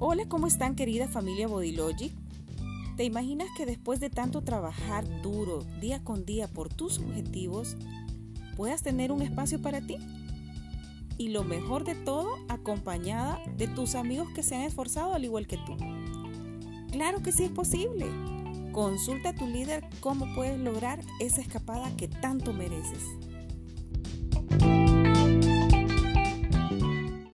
Hola, ¿cómo están querida familia Bodylogic? ¿Te imaginas que después de tanto trabajar duro día con día por tus objetivos, puedas tener un espacio para ti? Y lo mejor de todo, acompañada de tus amigos que se han esforzado al igual que tú. Claro que sí es posible. Consulta a tu líder cómo puedes lograr esa escapada que tanto mereces.